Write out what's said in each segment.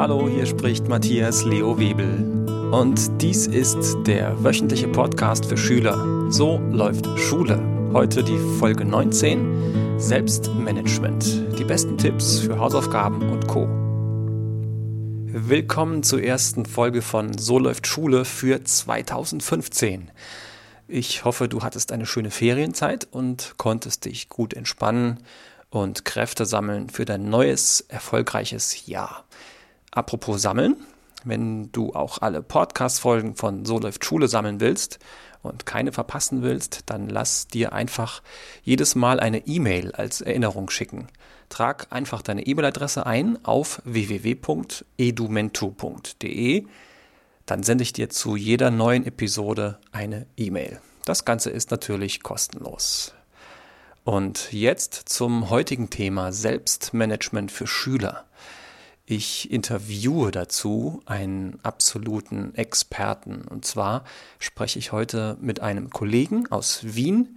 Hallo, hier spricht Matthias Leo Webel. Und dies ist der wöchentliche Podcast für Schüler. So läuft Schule. Heute die Folge 19. Selbstmanagement. Die besten Tipps für Hausaufgaben und Co. Willkommen zur ersten Folge von So läuft Schule für 2015. Ich hoffe, du hattest eine schöne Ferienzeit und konntest dich gut entspannen und Kräfte sammeln für dein neues, erfolgreiches Jahr. Apropos Sammeln, wenn du auch alle Podcast-Folgen von So läuft Schule sammeln willst und keine verpassen willst, dann lass dir einfach jedes Mal eine E-Mail als Erinnerung schicken. Trag einfach deine E-Mail-Adresse ein auf www.edumentu.de. Dann sende ich dir zu jeder neuen Episode eine E-Mail. Das Ganze ist natürlich kostenlos. Und jetzt zum heutigen Thema Selbstmanagement für Schüler. Ich interviewe dazu einen absoluten Experten. Und zwar spreche ich heute mit einem Kollegen aus Wien,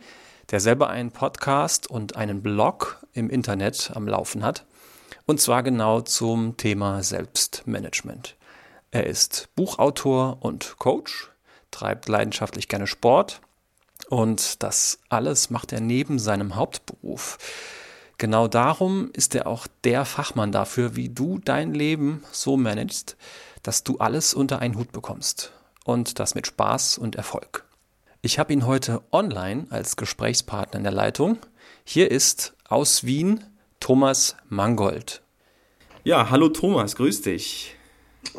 der selber einen Podcast und einen Blog im Internet am Laufen hat. Und zwar genau zum Thema Selbstmanagement. Er ist Buchautor und Coach, treibt leidenschaftlich gerne Sport und das alles macht er neben seinem Hauptberuf. Genau darum ist er auch der Fachmann dafür, wie du dein Leben so managst, dass du alles unter einen Hut bekommst. Und das mit Spaß und Erfolg. Ich habe ihn heute online als Gesprächspartner in der Leitung. Hier ist aus Wien Thomas Mangold. Ja, hallo Thomas, grüß dich.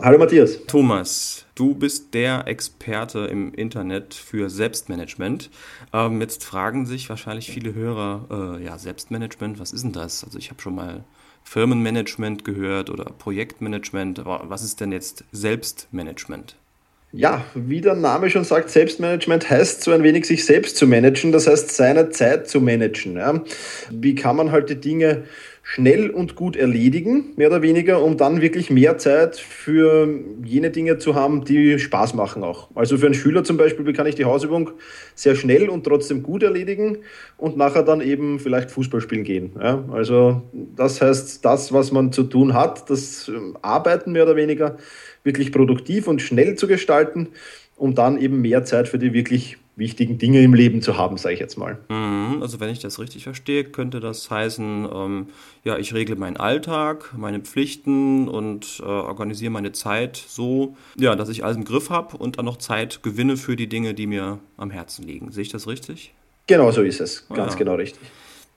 Hallo Matthias. Thomas, du bist der Experte im Internet für Selbstmanagement. Ähm, jetzt fragen sich wahrscheinlich viele Hörer, äh, ja, Selbstmanagement, was ist denn das? Also ich habe schon mal Firmenmanagement gehört oder Projektmanagement, aber was ist denn jetzt Selbstmanagement? Ja, wie der Name schon sagt, Selbstmanagement heißt so ein wenig sich selbst zu managen, das heißt seine Zeit zu managen. Ja. Wie kann man halt die Dinge schnell und gut erledigen, mehr oder weniger, um dann wirklich mehr Zeit für jene Dinge zu haben, die Spaß machen auch. Also für einen Schüler zum Beispiel kann ich die Hausübung sehr schnell und trotzdem gut erledigen und nachher dann eben vielleicht Fußball spielen gehen. Ja, also das heißt, das, was man zu tun hat, das ähm, Arbeiten mehr oder weniger wirklich produktiv und schnell zu gestalten, um dann eben mehr Zeit für die wirklich wichtigen Dinge im Leben zu haben, sage ich jetzt mal. Mhm, also wenn ich das richtig verstehe, könnte das heißen, ähm, ja, ich regle meinen Alltag, meine Pflichten und äh, organisiere meine Zeit so, ja, dass ich alles im Griff habe und dann noch Zeit gewinne für die Dinge, die mir am Herzen liegen. Sehe ich das richtig? Genau so ist es, ganz ja. genau richtig.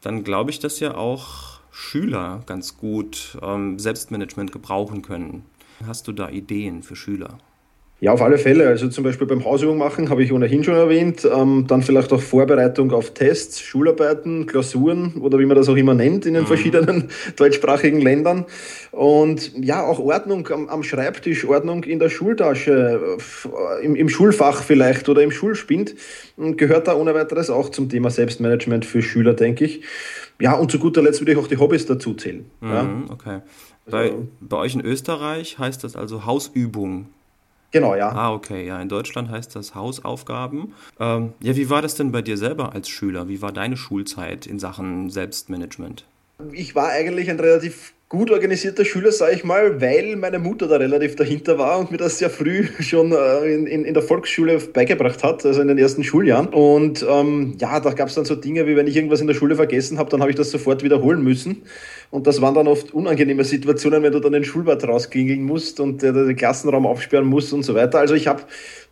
Dann glaube ich, dass ja auch Schüler ganz gut ähm, Selbstmanagement gebrauchen können. Hast du da Ideen für Schüler? Ja, auf alle Fälle. Also zum Beispiel beim Hausübung machen, habe ich ohnehin schon erwähnt. Ähm, dann vielleicht auch Vorbereitung auf Tests, Schularbeiten, Klausuren oder wie man das auch immer nennt in den mhm. verschiedenen deutschsprachigen Ländern. Und ja, auch Ordnung am, am Schreibtisch, Ordnung in der Schultasche, äh, im, im, Schulfach vielleicht oder im Schulspind gehört da ohne weiteres auch zum Thema Selbstmanagement für Schüler, denke ich. Ja, und zu guter Letzt würde ich auch die Hobbys dazu zählen. Mhm, ja. Okay. Bei, also, bei euch in Österreich heißt das also Hausübung. Genau, ja. Ah, okay. Ja, in Deutschland heißt das Hausaufgaben. Ähm, ja, wie war das denn bei dir selber als Schüler? Wie war deine Schulzeit in Sachen Selbstmanagement? Ich war eigentlich ein relativ gut organisierter Schüler, sage ich mal, weil meine Mutter da relativ dahinter war und mir das sehr früh schon äh, in, in, in der Volksschule beigebracht hat, also in den ersten Schuljahren. Und ähm, ja, da gab es dann so Dinge, wie wenn ich irgendwas in der Schule vergessen habe, dann habe ich das sofort wiederholen müssen. Und das waren dann oft unangenehme Situationen, wenn du dann den Schulbad rausklingeln musst und äh, den Klassenraum aufsperren musst und so weiter. Also ich habe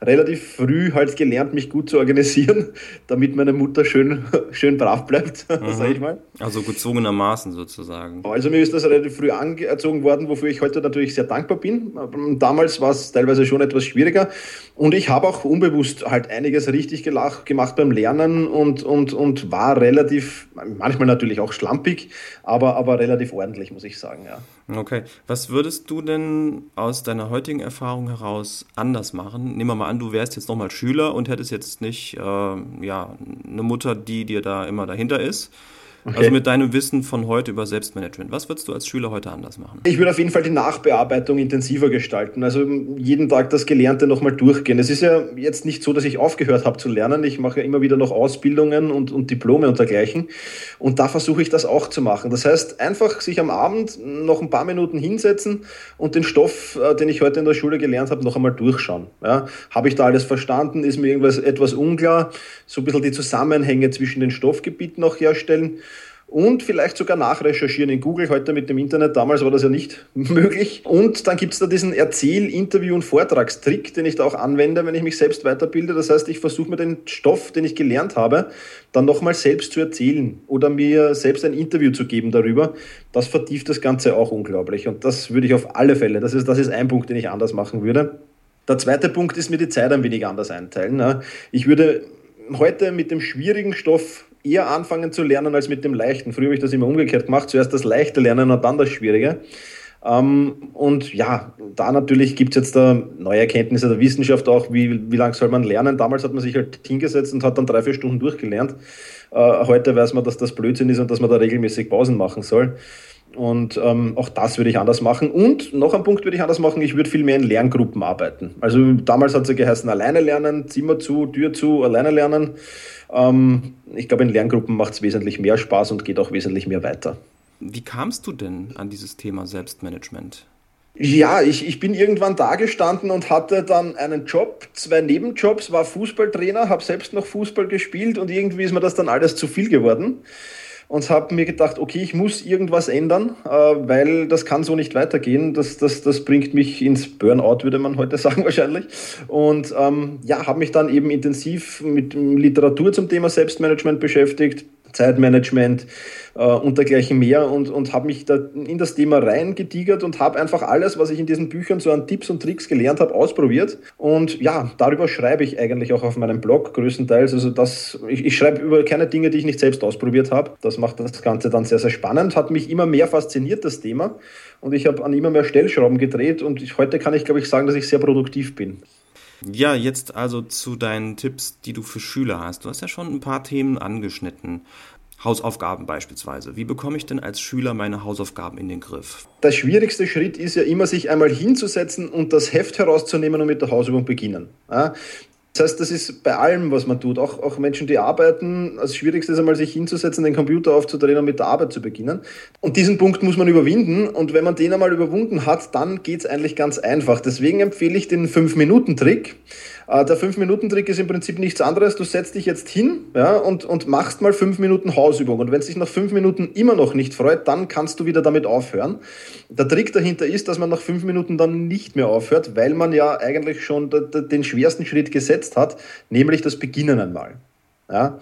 relativ früh halt gelernt, mich gut zu organisieren, damit meine Mutter schön, schön brav bleibt, mhm. sage ich mal. Also gezwungenermaßen sozusagen. Also mir ist das relativ früh angezogen worden, wofür ich heute natürlich sehr dankbar bin. Damals war es teilweise schon etwas schwieriger. Und ich habe auch unbewusst halt einiges richtig gemacht beim Lernen und, und, und war relativ, manchmal natürlich auch schlampig, aber, aber relativ ordentlich, muss ich sagen, ja. Okay. Was würdest du denn aus deiner heutigen Erfahrung heraus anders machen? Nehmen wir mal an, du wärst jetzt nochmal Schüler und hättest jetzt nicht äh, ja, eine Mutter, die dir da immer dahinter ist. Okay. Also mit deinem Wissen von heute über Selbstmanagement, was würdest du als Schüler heute anders machen? Ich würde auf jeden Fall die Nachbearbeitung intensiver gestalten. Also jeden Tag das Gelernte nochmal durchgehen. Es ist ja jetzt nicht so, dass ich aufgehört habe zu lernen. Ich mache ja immer wieder noch Ausbildungen und, und Diplome und dergleichen. Und da versuche ich das auch zu machen. Das heißt, einfach sich am Abend noch ein paar Minuten hinsetzen und den Stoff, äh, den ich heute in der Schule gelernt habe, noch einmal durchschauen. Ja, habe ich da alles verstanden? Ist mir irgendwas etwas unklar? So ein bisschen die Zusammenhänge zwischen den Stoffgebieten noch herstellen und vielleicht sogar nachrecherchieren in Google. Heute mit dem Internet, damals war das ja nicht möglich. Und dann gibt es da diesen Erzähl-, Interview- und Vortragstrick, den ich da auch anwende, wenn ich mich selbst weiterbilde. Das heißt, ich versuche mir den Stoff, den ich gelernt habe, dann nochmal selbst zu erzählen oder mir selbst ein Interview zu geben darüber. Das vertieft das Ganze auch unglaublich. Und das würde ich auf alle Fälle, das ist, das ist ein Punkt, den ich anders machen würde. Der zweite Punkt ist mir die Zeit ein wenig anders einteilen. Ich würde heute mit dem schwierigen Stoff eher anfangen zu lernen als mit dem Leichten. Früher habe ich das immer umgekehrt gemacht, zuerst das Leichte lernen und dann das Schwierige. Ähm, und ja, da natürlich gibt es jetzt da neue Erkenntnisse der Wissenschaft auch, wie, wie lange soll man lernen. Damals hat man sich halt hingesetzt und hat dann drei, vier Stunden durchgelernt. Äh, heute weiß man, dass das Blödsinn ist und dass man da regelmäßig Pausen machen soll. Und ähm, auch das würde ich anders machen. Und noch ein Punkt würde ich anders machen, ich würde viel mehr in Lerngruppen arbeiten. Also damals hat es ja geheißen, alleine lernen, Zimmer zu, Tür zu, alleine lernen. Ähm, ich glaube, in Lerngruppen macht es wesentlich mehr Spaß und geht auch wesentlich mehr weiter. Wie kamst du denn an dieses Thema Selbstmanagement? Ja, ich, ich bin irgendwann da gestanden und hatte dann einen Job, zwei Nebenjobs, war Fußballtrainer, habe selbst noch Fußball gespielt und irgendwie ist mir das dann alles zu viel geworden und habe mir gedacht, okay, ich muss irgendwas ändern, äh, weil das kann so nicht weitergehen. Das, das, das bringt mich ins Burnout, würde man heute sagen wahrscheinlich. Und ähm, ja, habe mich dann eben intensiv mit Literatur zum Thema Selbstmanagement beschäftigt, Zeitmanagement äh, und dergleichen mehr und, und habe mich da in das Thema reingetigert und habe einfach alles, was ich in diesen Büchern so an Tipps und Tricks gelernt habe, ausprobiert. Und ja, darüber schreibe ich eigentlich auch auf meinem Blog größtenteils. Also das, ich, ich schreibe über keine Dinge, die ich nicht selbst ausprobiert habe. Das macht das Ganze dann sehr, sehr spannend, hat mich immer mehr fasziniert, das Thema. Und ich habe an immer mehr Stellschrauben gedreht und ich, heute kann ich, glaube ich, sagen, dass ich sehr produktiv bin. Ja, jetzt also zu deinen Tipps, die du für Schüler hast. Du hast ja schon ein paar Themen angeschnitten. Hausaufgaben beispielsweise. Wie bekomme ich denn als Schüler meine Hausaufgaben in den Griff? Der schwierigste Schritt ist ja immer, sich einmal hinzusetzen und das Heft herauszunehmen und mit der Hausübung beginnen. Das heißt, das ist bei allem, was man tut. Auch, auch Menschen, die arbeiten, das Schwierigste ist einmal, sich hinzusetzen, den Computer aufzudrehen und mit der Arbeit zu beginnen. Und diesen Punkt muss man überwinden. Und wenn man den einmal überwunden hat, dann geht es eigentlich ganz einfach. Deswegen empfehle ich den 5-Minuten-Trick. Äh, der 5-Minuten-Trick ist im Prinzip nichts anderes. Du setzt dich jetzt hin ja, und, und machst mal 5 Minuten Hausübung. Und wenn es dich nach 5 Minuten immer noch nicht freut, dann kannst du wieder damit aufhören. Der Trick dahinter ist, dass man nach 5 Minuten dann nicht mehr aufhört, weil man ja eigentlich schon den schwersten Schritt gesetzt hat, nämlich das Beginnen einmal. Ja?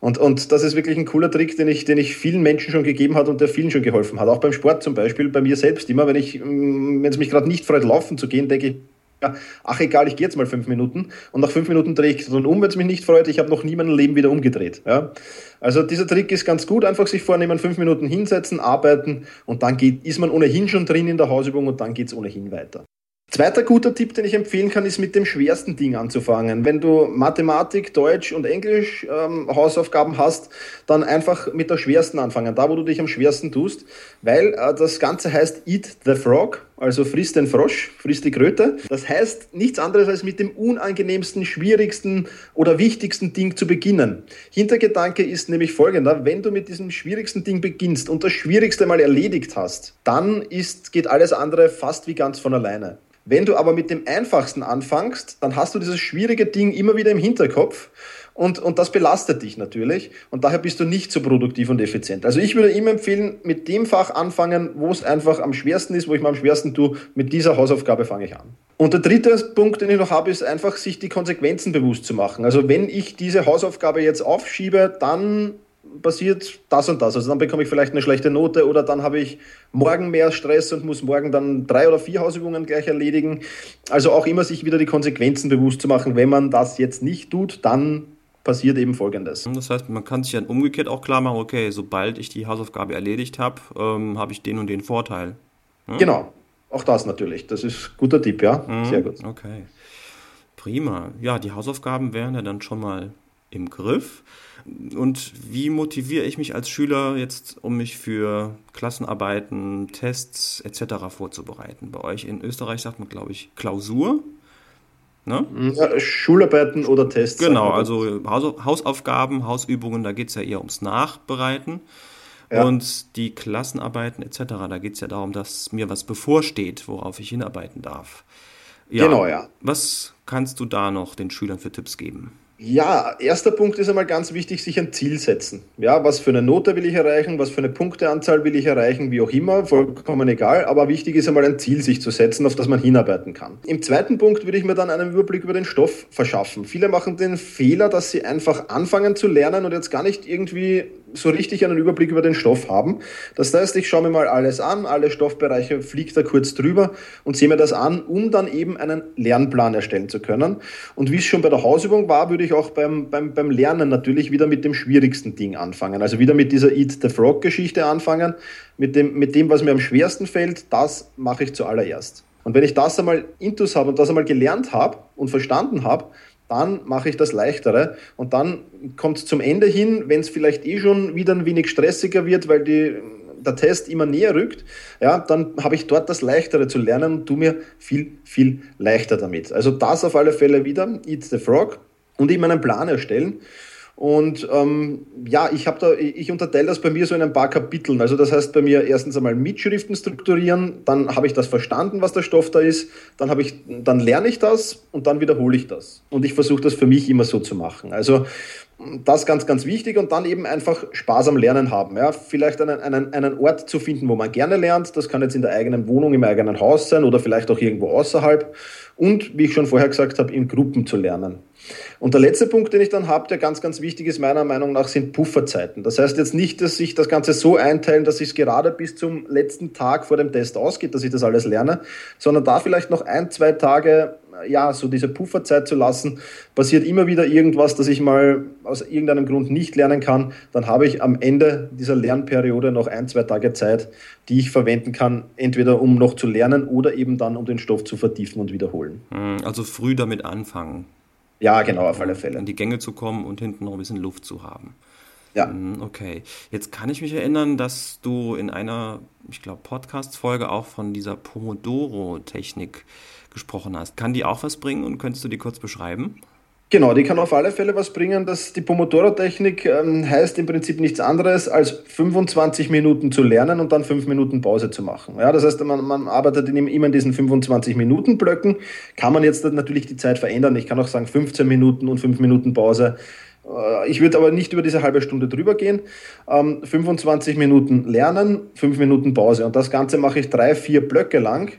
Und, und das ist wirklich ein cooler Trick, den ich, den ich vielen Menschen schon gegeben hat und der vielen schon geholfen hat. Auch beim Sport zum Beispiel, bei mir selbst immer, wenn ich, mm, wenn es mich gerade nicht freut, laufen zu gehen, denke ich, ja, ach egal, ich gehe jetzt mal fünf Minuten und nach fünf Minuten drehe ich dann um, wenn es mich nicht freut. Ich habe noch nie mein Leben wieder umgedreht. Ja? Also dieser Trick ist ganz gut, einfach sich vornehmen, fünf Minuten hinsetzen, arbeiten und dann geht, ist man ohnehin schon drin in der Hausübung und dann geht es ohnehin weiter. Zweiter guter Tipp, den ich empfehlen kann, ist mit dem schwersten Ding anzufangen. Wenn du Mathematik, Deutsch und Englisch ähm, Hausaufgaben hast, dann einfach mit der schwersten anfangen, da wo du dich am schwersten tust, weil äh, das Ganze heißt Eat the Frog, also friss den Frosch, friss die Kröte. Das heißt nichts anderes als mit dem unangenehmsten, schwierigsten oder wichtigsten Ding zu beginnen. Hintergedanke ist nämlich folgender, wenn du mit diesem schwierigsten Ding beginnst und das Schwierigste mal erledigt hast, dann ist, geht alles andere fast wie ganz von alleine. Wenn du aber mit dem einfachsten anfängst, dann hast du dieses schwierige Ding immer wieder im Hinterkopf und, und das belastet dich natürlich und daher bist du nicht so produktiv und effizient. Also ich würde immer empfehlen, mit dem Fach anfangen, wo es einfach am schwersten ist, wo ich mir am schwersten tue, mit dieser Hausaufgabe fange ich an. Und der dritte Punkt, den ich noch habe, ist einfach, sich die Konsequenzen bewusst zu machen. Also wenn ich diese Hausaufgabe jetzt aufschiebe, dann passiert das und das. Also dann bekomme ich vielleicht eine schlechte Note oder dann habe ich morgen mehr Stress und muss morgen dann drei oder vier Hausübungen gleich erledigen. Also auch immer sich wieder die Konsequenzen bewusst zu machen. Wenn man das jetzt nicht tut, dann passiert eben Folgendes. Das heißt, man kann sich dann umgekehrt auch klar machen, okay, sobald ich die Hausaufgabe erledigt habe, ähm, habe ich den und den Vorteil. Hm? Genau, auch das natürlich. Das ist ein guter Tipp, ja. Hm, Sehr gut. Okay. Prima. Ja, die Hausaufgaben wären ja dann schon mal im Griff? Und wie motiviere ich mich als Schüler jetzt, um mich für Klassenarbeiten, Tests etc. vorzubereiten? Bei euch in Österreich sagt man, glaube ich, Klausur. Ne? Ja, Schularbeiten oder Tests. Genau, also Hausaufgaben, Hausübungen, da geht es ja eher ums Nachbereiten. Ja. Und die Klassenarbeiten etc., da geht es ja darum, dass mir was bevorsteht, worauf ich hinarbeiten darf. Ja, genau, ja. Was kannst du da noch den Schülern für Tipps geben? Ja, erster Punkt ist einmal ganz wichtig, sich ein Ziel setzen. Ja, was für eine Note will ich erreichen, was für eine Punkteanzahl will ich erreichen, wie auch immer, vollkommen egal. Aber wichtig ist einmal ein Ziel sich zu setzen, auf das man hinarbeiten kann. Im zweiten Punkt würde ich mir dann einen Überblick über den Stoff verschaffen. Viele machen den Fehler, dass sie einfach anfangen zu lernen und jetzt gar nicht irgendwie so richtig einen Überblick über den Stoff haben. Das heißt, ich schaue mir mal alles an, alle Stoffbereiche, fliege da kurz drüber und sehe mir das an, um dann eben einen Lernplan erstellen zu können. Und wie es schon bei der Hausübung war, würde ich auch beim, beim, beim Lernen natürlich wieder mit dem schwierigsten Ding anfangen. Also wieder mit dieser Eat the Frog Geschichte anfangen, mit dem, mit dem, was mir am schwersten fällt, das mache ich zuallererst. Und wenn ich das einmal intus habe und das einmal gelernt habe und verstanden habe, dann mache ich das leichtere. Und dann kommt es zum Ende hin, wenn es vielleicht eh schon wieder ein wenig stressiger wird, weil die, der Test immer näher rückt, ja, dann habe ich dort das Leichtere zu lernen und tu mir viel, viel leichter damit. Also das auf alle Fälle wieder, Eat the Frog und eben einen Plan erstellen. Und ähm, ja, ich habe da, ich unterteile das bei mir so in ein paar Kapiteln. Also das heißt bei mir erstens einmal Mitschriften strukturieren, dann habe ich das verstanden, was der Stoff da ist, dann habe ich, dann lerne ich das und dann wiederhole ich das. Und ich versuche das für mich immer so zu machen. Also das ganz, ganz wichtig und dann eben einfach Spaß am Lernen haben. Ja, vielleicht einen, einen, einen Ort zu finden, wo man gerne lernt. Das kann jetzt in der eigenen Wohnung, im eigenen Haus sein oder vielleicht auch irgendwo außerhalb. Und wie ich schon vorher gesagt habe, in Gruppen zu lernen. Und der letzte Punkt, den ich dann habe, der ganz, ganz wichtig ist, meiner Meinung nach, sind Pufferzeiten. Das heißt jetzt nicht, dass sich das Ganze so einteilen, dass ich es gerade bis zum letzten Tag vor dem Test ausgeht, dass ich das alles lerne, sondern da vielleicht noch ein, zwei Tage ja, so diese Pufferzeit zu lassen, passiert immer wieder irgendwas, dass ich mal aus irgendeinem Grund nicht lernen kann, dann habe ich am Ende dieser Lernperiode noch ein, zwei Tage Zeit, die ich verwenden kann, entweder um noch zu lernen oder eben dann um den Stoff zu vertiefen und wiederholen. Hm, also früh damit anfangen. Ja, genau, auf alle Fälle. In die Gänge zu kommen und hinten noch ein bisschen Luft zu haben. Ja. Hm, okay. Jetzt kann ich mich erinnern, dass du in einer, ich glaube, Podcast-Folge auch von dieser Pomodoro-Technik gesprochen hast. Kann die auch was bringen und könntest du die kurz beschreiben? Genau, die kann auf alle Fälle was bringen. Das, die Pomodoro-Technik ähm, heißt im Prinzip nichts anderes, als 25 Minuten zu lernen und dann 5 Minuten Pause zu machen. Ja, das heißt, man, man arbeitet in, immer in diesen 25-Minuten-Blöcken. Kann man jetzt natürlich die Zeit verändern. Ich kann auch sagen 15 Minuten und 5 Minuten Pause. Äh, ich würde aber nicht über diese halbe Stunde drüber gehen. Ähm, 25 Minuten lernen, 5 Minuten Pause. Und das Ganze mache ich drei, vier Blöcke lang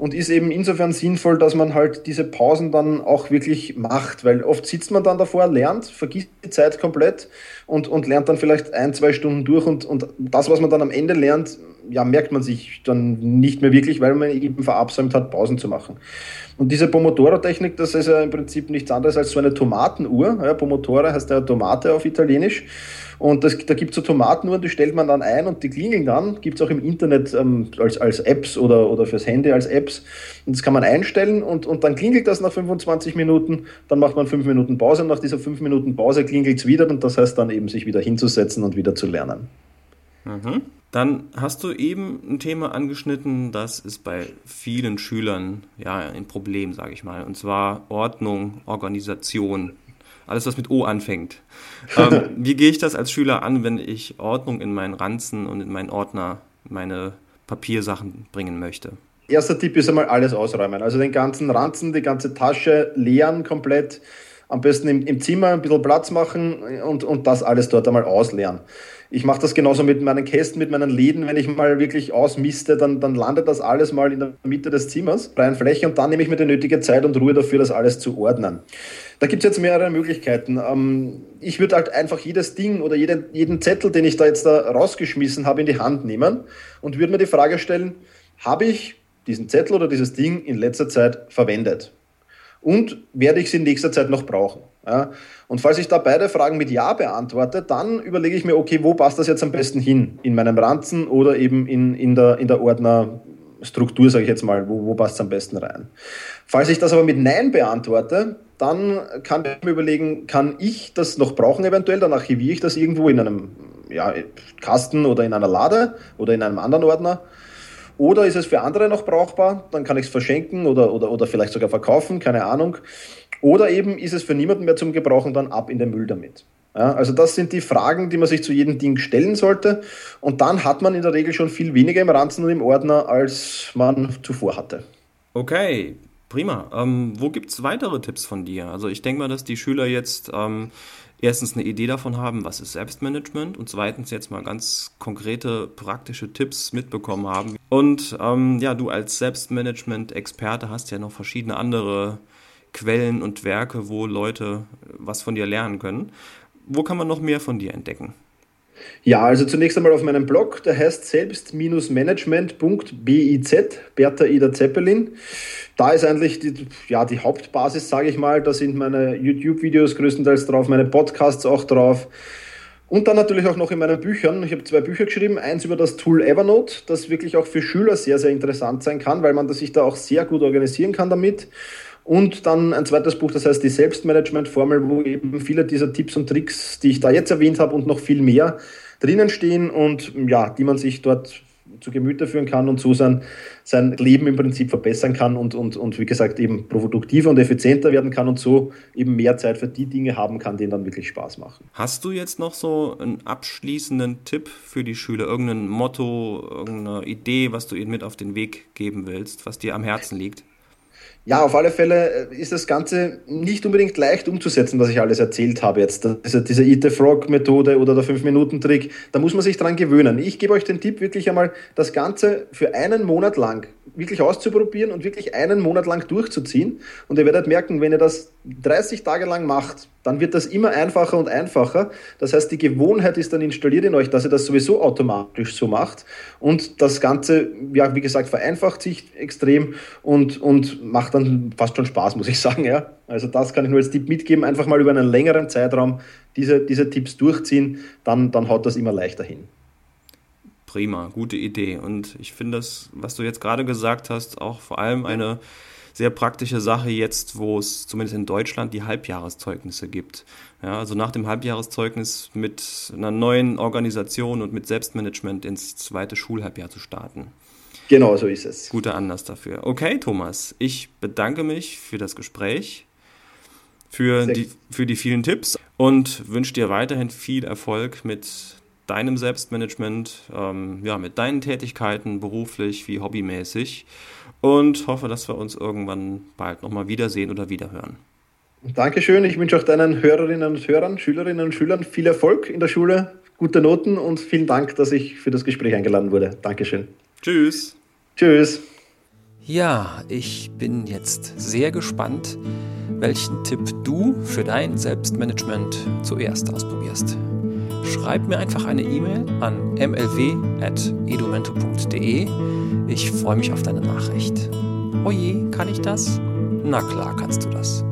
und ist eben insofern sinnvoll, dass man halt diese Pausen dann auch wirklich macht, weil oft sitzt man dann davor, lernt, vergisst die Zeit komplett und, und lernt dann vielleicht ein, zwei Stunden durch und, und das, was man dann am Ende lernt, ja, merkt man sich dann nicht mehr wirklich, weil man eben verabsäumt hat, Pausen zu machen. Und diese Pomodoro-Technik, das ist ja im Prinzip nichts anderes als so eine Tomatenuhr. Ja, Pomodoro heißt ja Tomate auf Italienisch. Und das, da gibt es so Tomatenuhren, die stellt man dann ein und die klingeln dann. Gibt es auch im Internet ähm, als, als Apps oder, oder fürs Handy als Apps. Und das kann man einstellen und, und dann klingelt das nach 25 Minuten. Dann macht man 5 Minuten Pause und nach dieser 5 Minuten Pause klingelt es wieder und das heißt dann eben sich wieder hinzusetzen und wieder zu lernen. Mhm. Dann hast du eben ein Thema angeschnitten, das ist bei vielen Schülern ja ein Problem, sage ich mal, und zwar Ordnung, Organisation, alles, was mit O anfängt. Ähm, wie gehe ich das als Schüler an, wenn ich Ordnung in meinen Ranzen und in meinen Ordner, meine Papiersachen bringen möchte? Erster Tipp ist einmal alles ausräumen. Also den ganzen Ranzen, die ganze Tasche leeren komplett. Am besten im, im Zimmer ein bisschen Platz machen und, und das alles dort einmal ausleeren. Ich mache das genauso mit meinen Kästen, mit meinen Läden. Wenn ich mal wirklich ausmiste, dann, dann landet das alles mal in der Mitte des Zimmers, freien Fläche, und dann nehme ich mir die nötige Zeit und Ruhe dafür, das alles zu ordnen. Da gibt es jetzt mehrere Möglichkeiten. Ähm, ich würde halt einfach jedes Ding oder jeden, jeden Zettel, den ich da jetzt da rausgeschmissen habe, in die Hand nehmen und würde mir die Frage stellen, habe ich diesen Zettel oder dieses Ding in letzter Zeit verwendet? Und werde ich sie in nächster Zeit noch brauchen? Ja? Und falls ich da beide Fragen mit Ja beantworte, dann überlege ich mir, okay, wo passt das jetzt am besten hin? In meinem Ranzen oder eben in, in, der, in der Ordner Struktur, sage ich jetzt mal, wo, wo passt es am besten rein. Falls ich das aber mit Nein beantworte, dann kann ich mir überlegen, kann ich das noch brauchen eventuell, dann archiviere ich das irgendwo in einem ja, Kasten oder in einer Lade oder in einem anderen Ordner. Oder ist es für andere noch brauchbar, dann kann ich es verschenken oder, oder, oder vielleicht sogar verkaufen, keine Ahnung. Oder eben ist es für niemanden mehr zum Gebrauchen, dann ab in den Müll damit. Ja, also das sind die Fragen, die man sich zu jedem Ding stellen sollte. Und dann hat man in der Regel schon viel weniger im Ranzen und im Ordner, als man zuvor hatte. Okay, prima. Ähm, wo gibt es weitere Tipps von dir? Also ich denke mal, dass die Schüler jetzt ähm, erstens eine Idee davon haben, was ist Selbstmanagement und zweitens jetzt mal ganz konkrete praktische Tipps mitbekommen haben. Und ähm, ja, du als Selbstmanagement-Experte hast ja noch verschiedene andere Quellen und Werke, wo Leute was von dir lernen können. Wo kann man noch mehr von dir entdecken? Ja, also zunächst einmal auf meinem Blog, der heißt selbst-management.biz, Bertha Ida Zeppelin. Da ist eigentlich die, ja, die Hauptbasis, sage ich mal. Da sind meine YouTube-Videos größtenteils drauf, meine Podcasts auch drauf. Und dann natürlich auch noch in meinen Büchern. Ich habe zwei Bücher geschrieben. Eins über das Tool Evernote, das wirklich auch für Schüler sehr, sehr interessant sein kann, weil man sich da auch sehr gut organisieren kann damit. Und dann ein zweites Buch, das heißt die Selbstmanagement-Formel, wo eben viele dieser Tipps und Tricks, die ich da jetzt erwähnt habe und noch viel mehr drinnen stehen und ja, die man sich dort zu Gemüte führen kann und so sein, sein Leben im Prinzip verbessern kann und, und, und wie gesagt eben produktiver und effizienter werden kann und so eben mehr Zeit für die Dinge haben kann, die ihnen dann wirklich Spaß machen. Hast du jetzt noch so einen abschließenden Tipp für die Schüler, irgendein Motto, irgendeine Idee, was du ihnen mit auf den Weg geben willst, was dir am Herzen liegt? Ja, auf alle Fälle äh, ist das Ganze nicht unbedingt leicht umzusetzen, was ich alles erzählt habe jetzt. Diese, diese Eat the Frog-Methode oder der 5-Minuten-Trick, da muss man sich dran gewöhnen. Ich gebe euch den Tipp, wirklich einmal das Ganze für einen Monat lang wirklich auszuprobieren und wirklich einen Monat lang durchzuziehen. Und ihr werdet merken, wenn ihr das 30 Tage lang macht, dann wird das immer einfacher und einfacher. Das heißt, die Gewohnheit ist dann installiert in euch, dass ihr das sowieso automatisch so macht. Und das Ganze, ja, wie gesagt, vereinfacht sich extrem und, und macht dann fast schon Spaß, muss ich sagen. Ja. Also das kann ich nur als Tipp mitgeben. Einfach mal über einen längeren Zeitraum diese, diese Tipps durchziehen, dann, dann haut das immer leichter hin. Prima, gute Idee. Und ich finde das, was du jetzt gerade gesagt hast, auch vor allem eine sehr praktische Sache jetzt, wo es zumindest in Deutschland die Halbjahreszeugnisse gibt. Ja, also nach dem Halbjahreszeugnis mit einer neuen Organisation und mit Selbstmanagement ins zweite Schulhalbjahr zu starten. Genau, so ist es. Guter Anlass dafür. Okay, Thomas, ich bedanke mich für das Gespräch, für, die, für die vielen Tipps und wünsche dir weiterhin viel Erfolg mit deinem Selbstmanagement, ähm, ja, mit deinen Tätigkeiten, beruflich wie hobbymäßig. Und hoffe, dass wir uns irgendwann bald nochmal wiedersehen oder wiederhören. Dankeschön. Ich wünsche auch deinen Hörerinnen und Hörern, Schülerinnen und Schülern viel Erfolg in der Schule, gute Noten und vielen Dank, dass ich für das Gespräch eingeladen wurde. Dankeschön. Tschüss. Tschüss. Ja, ich bin jetzt sehr gespannt, welchen Tipp du für dein Selbstmanagement zuerst ausprobierst schreib mir einfach eine E-Mail an mlw.edumento.de. Ich freue mich auf deine Nachricht. Oje, kann ich das? Na klar kannst du das.